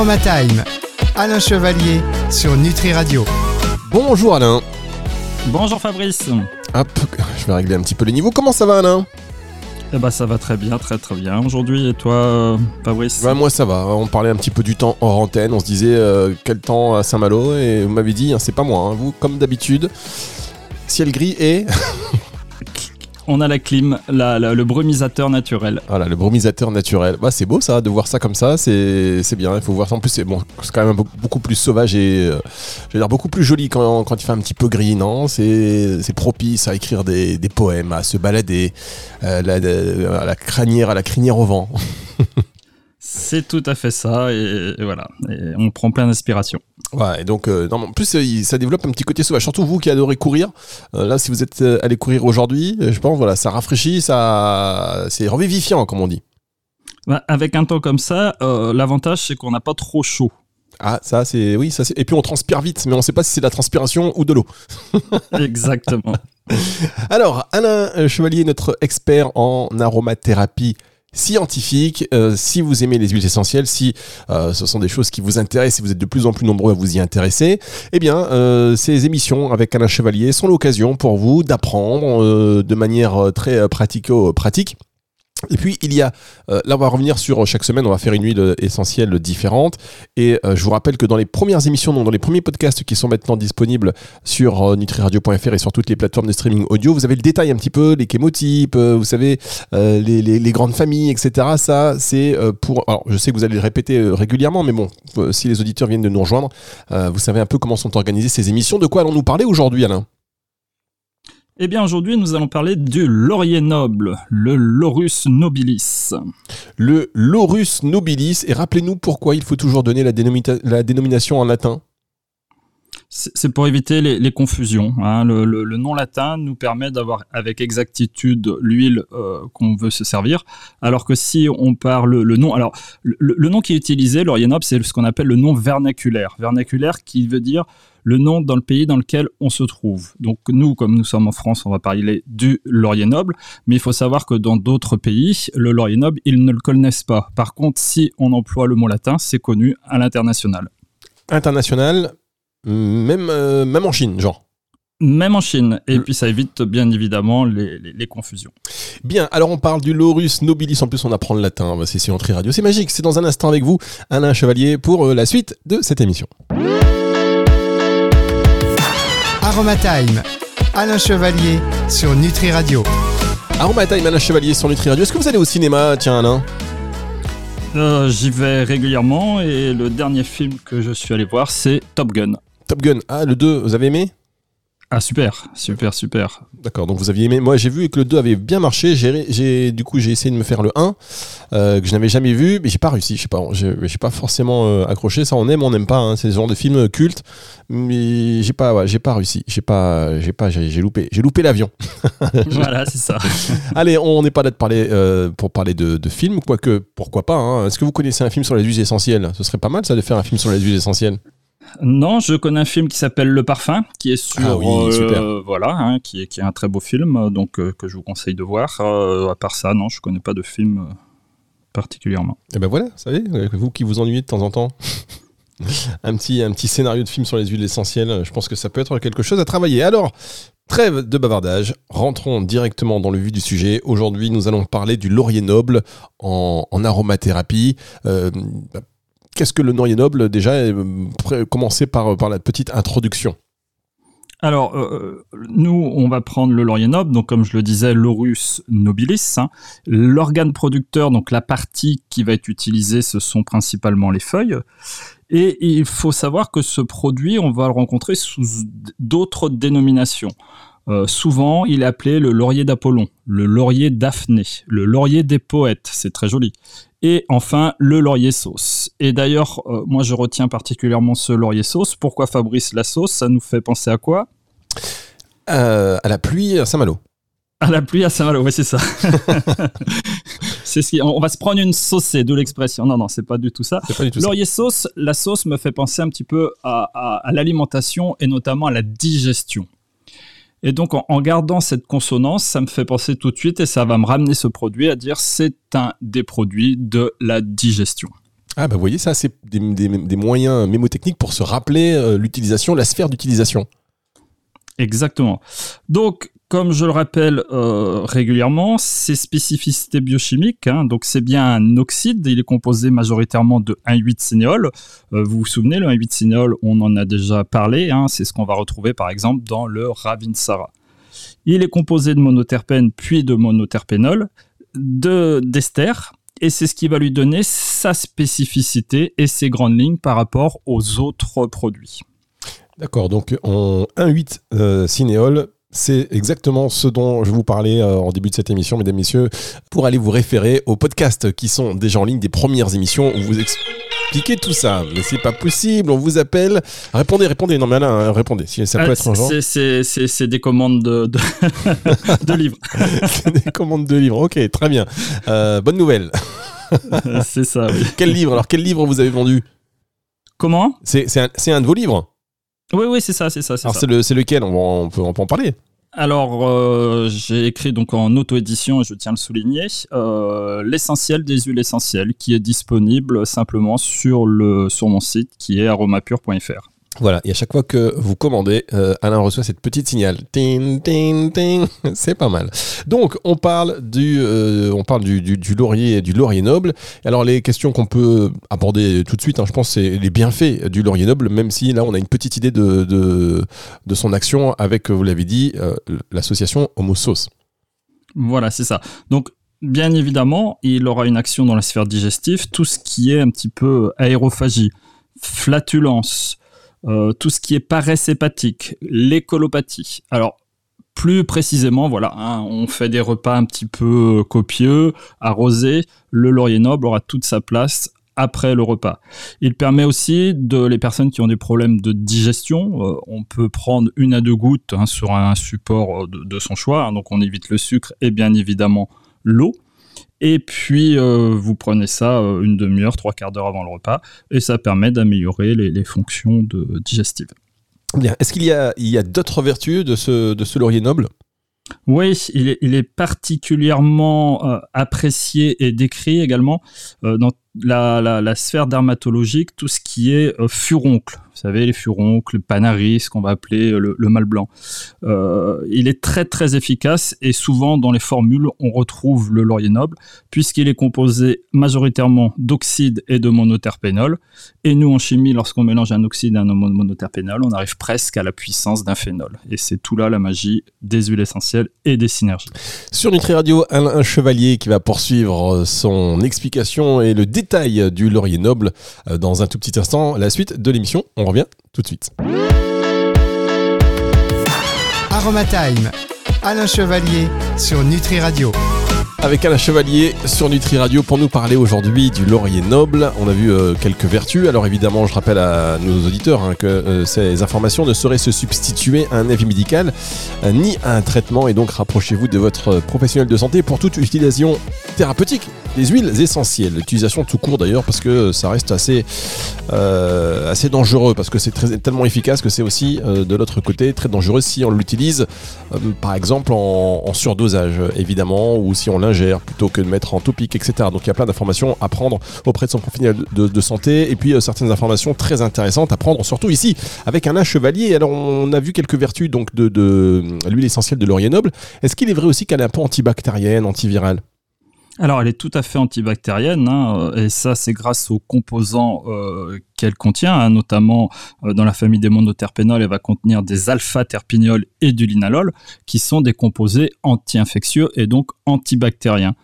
Aromatime, Alain Chevalier sur Nutri Radio. Bonjour Alain. Bonjour Fabrice. Hop, je vais régler un petit peu les niveaux. Comment ça va Alain? Eh ben, ça va très bien, très très bien. Aujourd'hui, et toi, euh, Fabrice? Bah, Moi, ça va. On parlait un petit peu du temps hors antenne. On se disait euh, quel temps à Saint-Malo? Et vous m'avez dit, hein, c'est pas moi. Hein. vous, comme d'habitude, ciel gris et. On a la clim, le brumisateur naturel. Voilà, le brumisateur naturel. Bah, c'est beau ça, de voir ça comme ça, c'est bien. Il faut voir ça. En plus, c'est bon, quand même beaucoup plus sauvage et euh, beaucoup plus joli quand, quand il fait un petit peu gris, non? C'est propice à écrire des, poèmes, à se balader, euh, la, à la crinière, à la crinière au vent. C'est tout à fait ça, et, voilà, et on prend plein d'inspiration. Ouais, et donc, euh, en plus, ça développe un petit côté sauvage, surtout vous qui adorez courir. Euh, là, si vous êtes euh, allé courir aujourd'hui, je pense, voilà, ça rafraîchit, ça, c'est revivifiant, comme on dit. Bah, avec un temps comme ça, l'avantage, c'est qu'on n'a pas trop chaud. Ah, ça, c'est. Oui, ça, c'est. Et puis, on transpire vite, mais on ne sait pas si c'est de la transpiration ou de l'eau. Exactement. Alors, Alain Chevalier, notre expert en aromathérapie scientifique. Euh, si vous aimez les huiles essentielles, si euh, ce sont des choses qui vous intéressent, si vous êtes de plus en plus nombreux à vous y intéresser, eh bien, euh, ces émissions avec Alain Chevalier sont l'occasion pour vous d'apprendre de manière très pratico-pratique et puis il y a, euh, là on va revenir sur euh, chaque semaine, on va faire une huile euh, essentielle différente. Et je vous rappelle que dans les premières émissions, donc dans les premiers podcasts qui sont maintenant disponibles sur nutriradio.fr et sur toutes les plateformes de streaming audio, vous avez le détail un petit peu, les chémotypes, vous savez, les, les, grandes familles, etc. Ça c'est pour... Alors je sais que vous allez le répéter régulièrement, mais bon, si les auditeurs viennent de nous rejoindre, vous savez un peu comment sont organisées ces émissions. De quoi allons-nous parler aujourd'hui Alain? Eh bien aujourd'hui nous allons parler du laurier noble, le Laurus nobilis. Le Laurus nobilis, et rappelez-nous pourquoi il faut toujours donner la, dénomination en latin c'est pour éviter les, confusions. Hein. Le, nom latin nous permet d'avoir avec exactitude l'huile euh, qu'on veut se servir, alors que si on parle le nom, alors le, nom qui est utilisé, laurier noble, c'est ce qu'on appelle le nom vernaculaire. Vernaculaire qui veut dire le nom dans le pays dans lequel on se trouve. Donc nous, comme nous sommes en France, on va parler du laurier noble, mais il faut savoir que dans d'autres pays, le laurier noble, ils ne le connaissent pas. Par contre, si on emploie le mot latin, c'est connu à l'international. International, même, euh, même en Chine, genre même en Chine. Et puis ça évite bien évidemment les, confusions. Bien, alors on parle du Laurus nobilis. En plus, on apprend le latin. C'est sur Entrée Radio. C'est magique. C'est dans un instant avec vous, Alain Chevalier, pour euh, la suite de cette émission. Aromatime, Alain Chevalier sur Nutri Radio. Aromatime, Alain Chevalier sur Nutri Radio. Est-ce que vous allez au cinéma, tiens Alain? Euh, J'y vais régulièrement et le dernier film que je suis allé voir, c'est Top Gun. Top Gun, ah le 2, vous avez aimé? Ah super, super, super. D'accord, donc vous aviez aimé. Moi j'ai vu que le 2 avait bien marché. J'ai, du coup j'ai essayé de me faire le 1 euh, que je n'avais jamais vu, mais j'ai pas réussi. Je sais pas, j'ai, pas forcément euh, accroché. Ça on aime, on n'aime pas. Hein. C'est le genre de film culte, mais j'ai pas, j'ai pas réussi. J'ai pas, j'ai pas, j'ai, loupé, j'ai loupé l'avion. voilà, c'est ça. Allez, on n'est pas là de parler euh, pour parler de, de films, quoique pourquoi pas. Hein. Est-ce que vous connaissez un film sur les huiles essentielles? Ce serait pas mal ça de faire un film sur les huiles essentielles. Non, je connais un film qui s'appelle Le Parfum, qui est sur, ah euh, voilà, hein, qui, est, qui est un très beau film, donc euh, que je vous conseille de voir. Euh, à part ça, non, je connais pas de film particulièrement. Et eh ben voilà, vous savez, vous qui vous ennuyez de temps en temps, un petit, un petit scénario de film sur les huiles essentielles, je pense que ça peut être quelque chose à travailler. Alors. Trêve de bavardage, rentrons directement dans le vif du sujet. Aujourd'hui, nous allons parler du laurier noble en, aromathérapie qu'est-ce que le noyer noble déjà euh, Commencer par, par la petite introduction. Alors, euh, nous, on va prendre le laurier noble, donc comme je le disais, Laurus nobilis. Hein. L'organe producteur, donc la partie qui va être utilisée, ce sont principalement les feuilles. Et il faut savoir que ce produit, on va le rencontrer sous d'autres dénominations. Euh, souvent, il est appelé le laurier d'Apollon, le laurier d'Aphné, le laurier des poètes, c'est très joli. Et enfin, le laurier sauce. Et d'ailleurs, euh, moi je retiens particulièrement ce laurier sauce. Pourquoi Fabrice la sauce Ça nous fait penser à quoi? Euh, À la pluie à Saint-Malo. À la pluie à Saint-Malo, oui, c'est ça. c'est ce on va se prendre une saucée, d'où l'expression. Non, non, c'est pas du tout ça. Laurier sauce, la sauce me fait penser un petit peu à l'alimentation et notamment à la digestion. Et donc, en, gardant cette consonance, ça me fait penser tout de suite et ça va me ramener ce produit à dire c'est un des produits de la digestion. Ah bah vous voyez, ça c'est des, des- des moyens mémotechniques pour se rappeler euh, l'utilisation, la sphère d'utilisation. Exactement. Donc, comme je le rappelle euh, régulièrement, ces spécificités biochimiques, hein, donc c'est bien un oxyde, il est composé majoritairement de 1,8-cinéol. Euh, vous vous souvenez, le 1,8-cinéol, on en a déjà parlé, hein, c'est ce qu'on va retrouver par exemple dans le Ravinsara. Il est composé de monoterpène puis de monoterpénol, de d'ester, et c'est ce qui va lui donner sa spécificité et ses grandes lignes par rapport aux autres produits. D'accord, donc en 1,8 euh, cinéol, c'est exactement ce dont je vous parlais euh, en début de cette émission, mesdames, messieurs, pour aller vous référer aux podcasts qui sont déjà en ligne, des premières émissions où vous expliquez tout ça. Mais c'est pas possible, on vous appelle. Répondez, répondez. Non, mais Alain, hein, répondez. Si ça peut Ah, être urgent. c'est- c'est- des commandes de, de, de livres. C'est des commandes de livres. Ok, très bien. Euh, bonne nouvelle. c'est ça, oui. Quel livre? Alors, quel livre vous avez vendu? Comment? Un, c'est un de vos livres? Oui, oui, c'est ça, c'est ça. c'est Alors, c'est le- c'est lequel? On, va- on peut, on peut en parler. Alors, euh, j'ai écrit donc en auto-édition, et je tiens à le souligner, euh, l'essentiel des huiles essentielles, qui est disponible simplement sur, le, sur mon site, qui est aromapure.fr. Voilà, et à chaque fois que vous commandez, euh, Alain reçoit cette petite signal. Ting, ting, ting. C'est pas mal. Donc, on parle du, euh, on parle du, du, laurier, du laurier noble. Alors, les questions qu'on peut aborder tout de suite, hein, je pense, c'est les bienfaits du laurier noble, même si là, on a une petite idée de, de, de son action avec, vous l'avez dit, euh, l'association Homo Sauce. Voilà, c'est ça. Donc, bien évidemment, il aura une action dans la sphère digestive, tout ce qui est un petit peu aérophagie, flatulence, euh, tout ce qui est paresse hépatique, l'écolopathie. Alors, plus précisément, voilà, hein, on fait des repas un petit peu copieux, arrosés. Le laurier noble aura toute sa place après le repas. Il permet aussi de les personnes qui ont des problèmes de digestion, euh, on peut prendre une à deux gouttes hein, sur un support euh, de, de son choix, hein, donc on évite le sucre et bien évidemment l'eau. Et puis euh, vous prenez ça euh, une demi-heure, trois quarts d'heure avant le repas, et ça permet d'améliorer les, les fonctions de, digestives. Bien. Est-ce qu'il y a, il y a d'autres vertus de ce, de ce laurier noble? Oui, il est, il est particulièrement euh, apprécié et décrit également euh, dans la, la- la sphère dermatologique, tout ce qui est euh, furoncle. Savez, les furoncles, le panaris, ce qu'on va appeler le, le mal blanc. Euh, il est très très efficace et souvent dans les formules, on retrouve le laurier noble puisqu'il est composé majoritairement d'oxyde et de monoterpénol. Et nous, en chimie, lorsqu'on mélange un oxyde et un mono- monoterpénol, on arrive presque à la puissance d'un phénol. Et c'est tout là la magie des huiles essentielles et des synergies. Sur Nutri Radio, Alain Chevalier qui va poursuivre son explication et le détail du laurier noble euh, dans un tout petit instant. La suite de l'émission, on revient tout de suite. Aromatime. Alain Chevalier sur Nutri Radio. Avec Alain Chevalier sur Nutri Radio pour nous parler aujourd'hui du laurier noble. On a vu euh, quelques vertus. Alors évidemment, je rappelle à nos auditeurs hein, que euh, ces informations ne sauraient se substituer à un avis médical euh, ni à un traitement. Et donc rapprochez-vous de votre professionnel de santé pour toute utilisation thérapeutique des huiles essentielles. L'utilisation tout court d'ailleurs parce que ça reste assez, assez dangereux parce que c'est tellement efficace que c'est aussi de l'autre côté très dangereux si on l'utilise par exemple en, en surdosage évidemment ou si on plutôt que de mettre en topique etc. Donc il y a plein d'informations à prendre auprès de son professionnel de, de santé et puis euh, certaines informations très intéressantes à prendre surtout ici avec un chevalier. Alors on a vu quelques vertus donc de, de l'huile essentielle de laurier noble. Est-ce qu'il est vrai aussi qu'elle est un peu antibactérienne, antivirale? Alors, elle est tout à fait antibactérienne, hein, et ça, c'est grâce aux composants euh, qu'elle contient, hein, notamment euh, dans la famille des monoterpénols, elle va contenir des alpha-terpignols et du linalol, qui sont des composés anti-infectieux et donc antibactériens.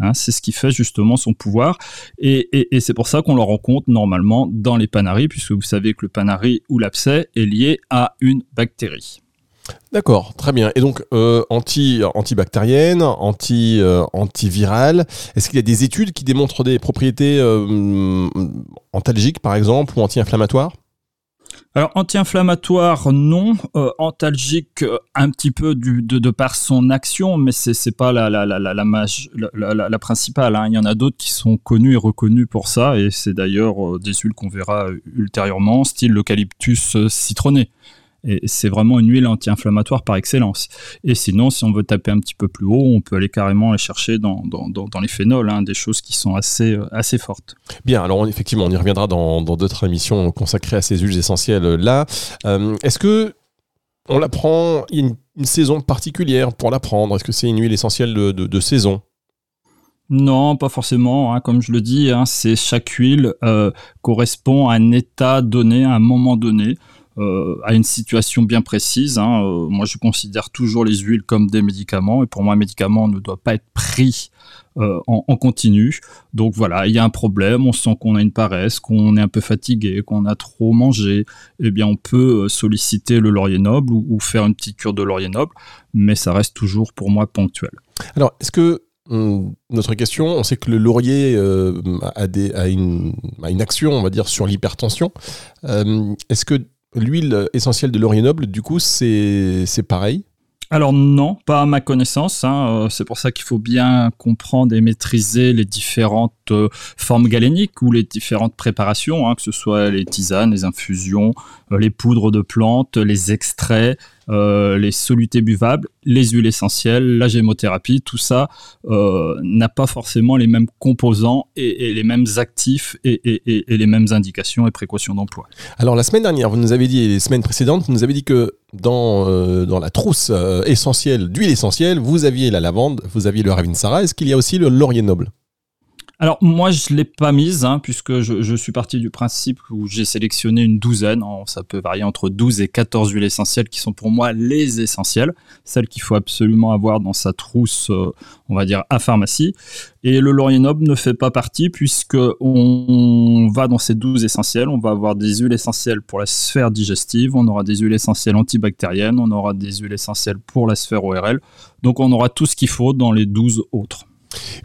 Hein, c'est ce qui fait justement son pouvoir, et, et- c'est pour ça qu'on le rencontre normalement dans les panaris, puisque vous savez que le panari ou l'abcès est lié à une bactérie. D'accord, très bien. Et donc, euh, anti, antibactérienne, anti, euh, antivirale. Est-ce qu'il y a des études qui démontrent des propriétés euh, antalgiques, par exemple, ou anti-inflammatoires? Alors anti-inflammatoire non, euh, antalgique un petit peu de, de par son action, mais c'est c'est pas la la la la la, principale. hein. Il y en a d'autres qui sont connus et reconnus pour ça, et c'est d'ailleurs des huiles qu'on verra ultérieurement, style l'eucalyptus citronné. Et c'est vraiment une huile anti-inflammatoire par excellence. Et sinon, si on veut taper un petit peu plus haut, on peut aller carrément les chercher dans, dans, les phénols, hein, des choses qui sont assez, euh, assez fortes. Bien, alors effectivement, on y reviendra dans d'autres émissions consacrées à ces huiles essentielles là. Euh, est-ce que on la prend, il y a une, saison particulière pour la prendre? Est-ce que c'est une huile essentielle de, saison? Non, pas forcément. Hein. Comme je le dis, hein, c'est chaque huile euh, correspond à un état donné, à un moment donné. Euh, à une situation bien précise. Hein. Euh, moi, je considère toujours les huiles comme des médicaments, et pour moi, un médicament ne doit pas être pris euh, en, continu. Donc voilà, il y a un problème, on sent qu'on a une paresse, qu'on est un peu fatigué, qu'on a trop mangé, eh bien on peut solliciter le laurier noble ou, faire une petite cure de laurier noble, mais ça reste toujours pour moi ponctuel. Alors, est-ce que hum, notre question, on sait que le laurier a, une, action, on va dire, sur l'hypertension. Est-ce que L'huile essentielle de laurier noble, du coup, c'est pareil? Alors non, pas à ma connaissance. Hein. Euh, c'est pour ça qu'il faut bien comprendre et maîtriser les différentes euh, formes galéniques ou les différentes préparations, hein, que ce soit les tisanes, les infusions, euh, les poudres de plantes, les extraits, euh, les solutés buvables, les huiles essentielles, la gémothérapie, tout ça euh, n'a pas forcément les mêmes composants et, les mêmes actifs et, les mêmes indications et précautions d'emploi. Alors la semaine dernière, vous nous avez dit, et les semaines précédentes, vous nous avez dit que dans, dans la trousse essentielle d'huile essentielle, vous aviez la lavande, vous aviez le Ravinsara. Est-ce qu'il y a aussi le laurier noble? Alors moi je l'ai pas mise hein, puisque je, suis parti du principe où j'ai sélectionné une douzaine, ça peut varier entre 12 et 14 huiles essentielles qui sont pour moi les essentielles, celles qu'il faut absolument avoir dans sa trousse, euh, on va dire à pharmacie. Et le laurier noble ne fait pas partie puisque on va dans ces 12 essentielles, on va avoir des huiles essentielles pour la sphère digestive, on aura des huiles essentielles antibactériennes, on aura des huiles essentielles pour la sphère ORL, donc on aura tout ce qu'il faut dans les 12 autres.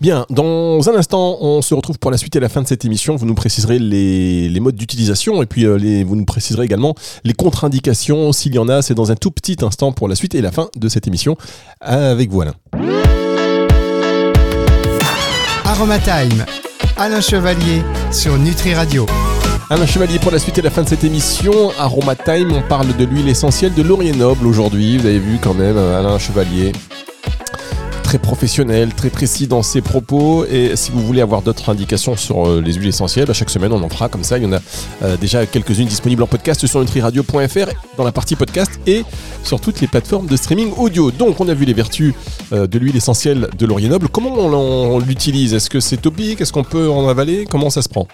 Bien, dans un instant, on se retrouve pour la suite et la fin de cette émission. Vous nous préciserez les, modes d'utilisation et puis euh, les, vous nous préciserez également les contre-indications s'il y en a. C'est dans un tout petit instant pour la suite et la fin de cette émission avec vous Alain. Aromatime, Alain Chevalier sur Nutri Radio. Alain Chevalier pour la suite et la fin de cette émission. Aromatime, on parle de l'huile essentielle de laurier noble aujourd'hui. Vous avez vu quand même Alain Chevalier très professionnel, très précis dans ses propos. Et si vous voulez avoir d'autres indications sur euh, les huiles essentielles, bah, chaque semaine on en fera comme ça. Il y en a euh, déjà quelques-unes disponibles en podcast sur nutriradio.fr dans la partie podcast et sur toutes les plateformes de streaming audio. Donc on a vu les vertus euh, de l'huile essentielle de laurier noble. Comment on, l'utilise? Est-ce que c'est topique? Est-ce qu'on peut en avaler? Comment ça se prend?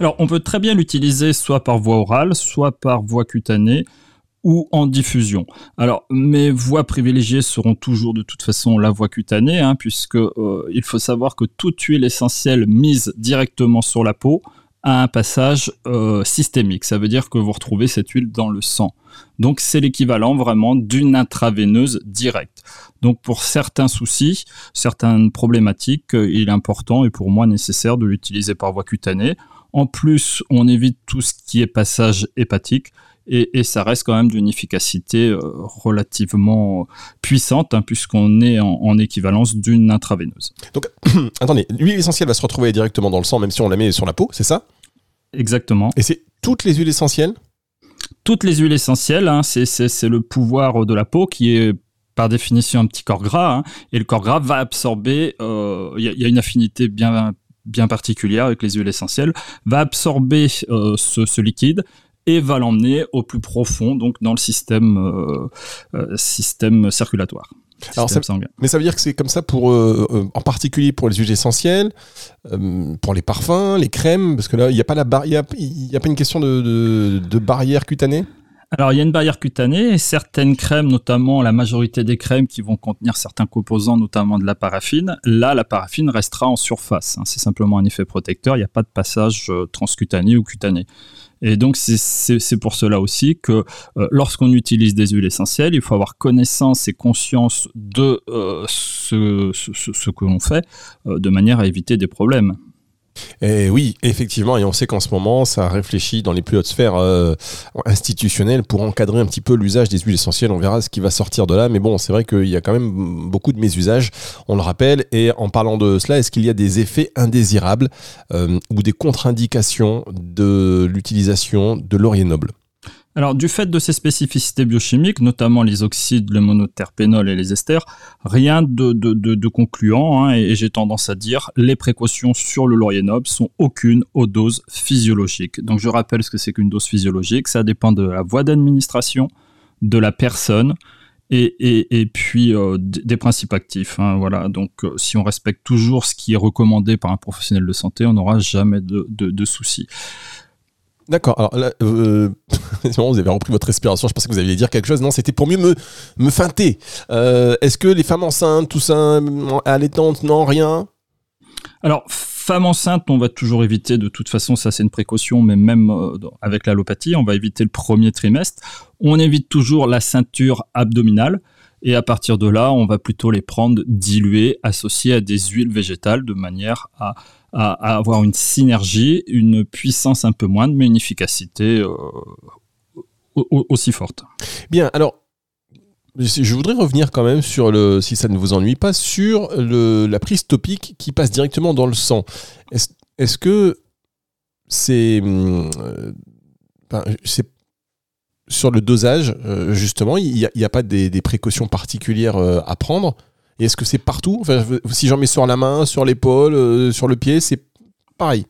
Alors, on peut très bien l'utiliser soit par voie orale, soit par voie cutanée ou en diffusion. Alors, mes voies privilégiées seront toujours de toute façon la voie cutanée, hein, puisque euh, il faut savoir que toute huile essentielle mise directement sur la peau a un passage euh, systémique. Ça veut dire que vous retrouvez cette huile dans le sang. Donc c'est l'équivalent vraiment d'une intraveineuse directe. Donc pour certains soucis, certaines problématiques, euh, il est important et pour moi nécessaire de l'utiliser par voie cutanée. En plus, on évite tout ce qui est passage hépatique et, ça reste quand même d'une efficacité euh, relativement puissante, hein, puisqu'on est en, équivalence d'une intraveineuse. Donc, attendez, l'huile essentielle va se retrouver directement dans le sang, même si on la met sur la peau, c'est ça? Exactement. Et c'est toutes les huiles essentielles? Toutes les huiles essentielles, hein, c'est le pouvoir de la peau qui est par définition un petit corps gras, hein, et le corps gras va absorber, euh, il y, a une affinité bien bien particulière avec les huiles essentielles, va absorber euh, ce, liquide, et va l'emmener au plus profond, donc dans le système, euh, euh, système circulatoire. Alors mais ça veut dire que c'est comme ça pour, euh, en particulier pour les huiles essentielles, pour les parfums, les crèmes, parce que là, il n'y a pas la il y a, pas une question de, de, barrière cutanée? Alors, il y a une barrière cutanée et certaines crèmes, notamment la majorité des crèmes qui vont contenir certains composants, notamment de la paraffine, là, la paraffine restera en surface. Hein. c'est simplement un effet protecteur, il n'y a pas de passage transcutané ou cutané. Et donc c'est pour cela aussi que euh, lorsqu'on utilise des huiles essentielles, il faut avoir connaissance et conscience de euh, ce, que l'on fait euh, de manière à éviter des problèmes. Et oui, effectivement, et on sait qu'en ce moment, ça réfléchit dans les plus hautes sphères euh, institutionnelles pour encadrer un petit peu l'usage des huiles essentielles. On verra ce qui va sortir de là, mais bon, c'est vrai qu'il y a quand même beaucoup de mésusages, on le rappelle. Et en parlant de cela, est-ce qu'il y a des effets indésirables euh, ou des contre-indications de l'utilisation de laurier noble alors, du fait de ces spécificités biochimiques, notamment les oxydes, le monoterpénol et les esters, rien de, concluant, hein, et, j'ai tendance à dire les précautions sur le laurier sont aucune aux doses physiologiques. Donc, je rappelle ce que c'est qu'une dose physiologique, ça dépend de la voie d'administration, de la personne, et, puis euh, des principes actifs. Hein, voilà. Donc, euh, si on respecte toujours ce qui est recommandé par un professionnel de santé, on n'aura jamais de soucis. D'accord. Alors là, euh, vous avez repris votre respiration. Je pensais que vous alliez dire quelque chose. Non, c'était pour mieux me, feinter. Euh, Est-ce que les femmes enceintes, tout ça, allaitantes, non, rien? Alors, femmes enceintes, on va toujours éviter. De toute façon, ça c'est une précaution, mais même euh, avec l'allopathie, on va éviter le premier trimestre. On évite toujours la ceinture abdominale. Et à partir de là, on va plutôt les prendre diluées, associées à des huiles végétales, de manière à à, avoir une synergie, une puissance un peu moindre, mais une efficacité euh, aussi forte. Bien, alors je voudrais revenir quand même sur le, si ça ne vous ennuie pas, sur le, la prise topique qui passe directement dans le sang. Est-ce que c'est, hum, euh, c'est sur le dosage euh, justement, il n'y a, pas des, précautions particulières à prendre. Et est-ce que c'est partout? Si j'en mets sur la main, sur l'épaule, euh, sur le pied, c'est pareil.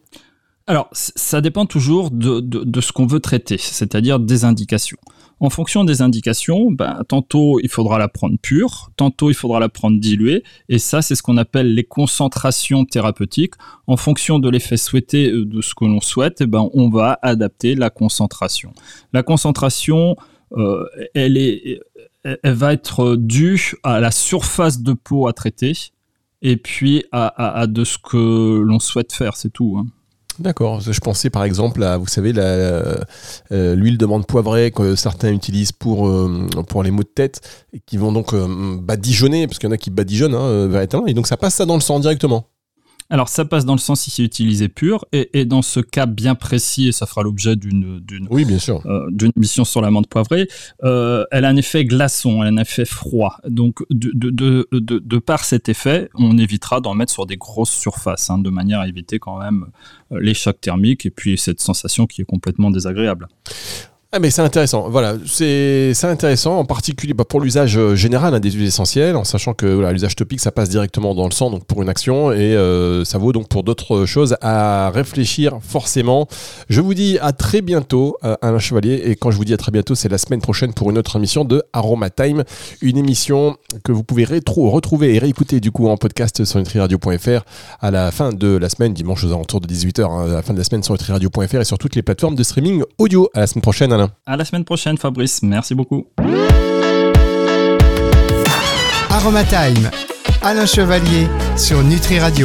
Alors, ça dépend toujours de, de, ce qu'on veut traiter, c'est-à-dire des indications. En fonction des indications, ben, tantôt il faudra la prendre pure, tantôt il faudra la prendre diluée, et ça c'est ce qu'on appelle les concentrations thérapeutiques. En fonction de l'effet souhaité euh, de ce que l'on souhaite, eh ben, on va adapter la concentration. La concentration, euh, elle est elle va être due à la surface de peau à traiter et puis à, de ce que l'on souhaite faire, c'est tout. Hein. D'accord. Je pensais par exemple à, vous savez, euh, l'huile de menthe poivrée que certains utilisent pour, euh, pour les maux de tête et qui vont donc euh, badigeonner, parce qu'il y en a qui badigeonnent hein, véritablement, et donc ça passe ça dans le sang directement. Alors ça passe dans le sens si c'est utilisé pur, et, dans ce cas bien précis, et ça fera l'objet d'une oui bien sûr euh, d'une mission sur la menthe poivrée, euh, elle a un effet glaçon, elle a un effet froid. Donc de, de, de, de par cet effet, on évitera d'en mettre sur des grosses surfaces, hein, de manière à éviter quand même euh, les chocs thermiques et puis cette sensation qui est complètement désagréable. Ah mais c'est intéressant, voilà, c'est intéressant en particulier bah, pour l'usage euh, général hein, des huiles essentielles, en sachant que l'usage topique ça passe directement dans le sang donc pour une action et euh, ça vaut donc pour d'autres choses à réfléchir forcément. Je vous dis à très bientôt euh, Alain Chevalier et quand je vous dis à très bientôt c'est la semaine prochaine pour une autre émission de Aroma Time, une émission que vous pouvez rétro retrouver et réécouter du coup en podcast sur nutriradio.fr à la fin de la semaine, dimanche aux alentours de 18h, hein, à la fin de la semaine sur nutriradio.fr et sur toutes les plateformes de streaming audio. À la semaine prochaine à la semaine prochaine, Fabrice. Merci beaucoup. Aroma Time, Alain Chevalier sur Nutri Radio.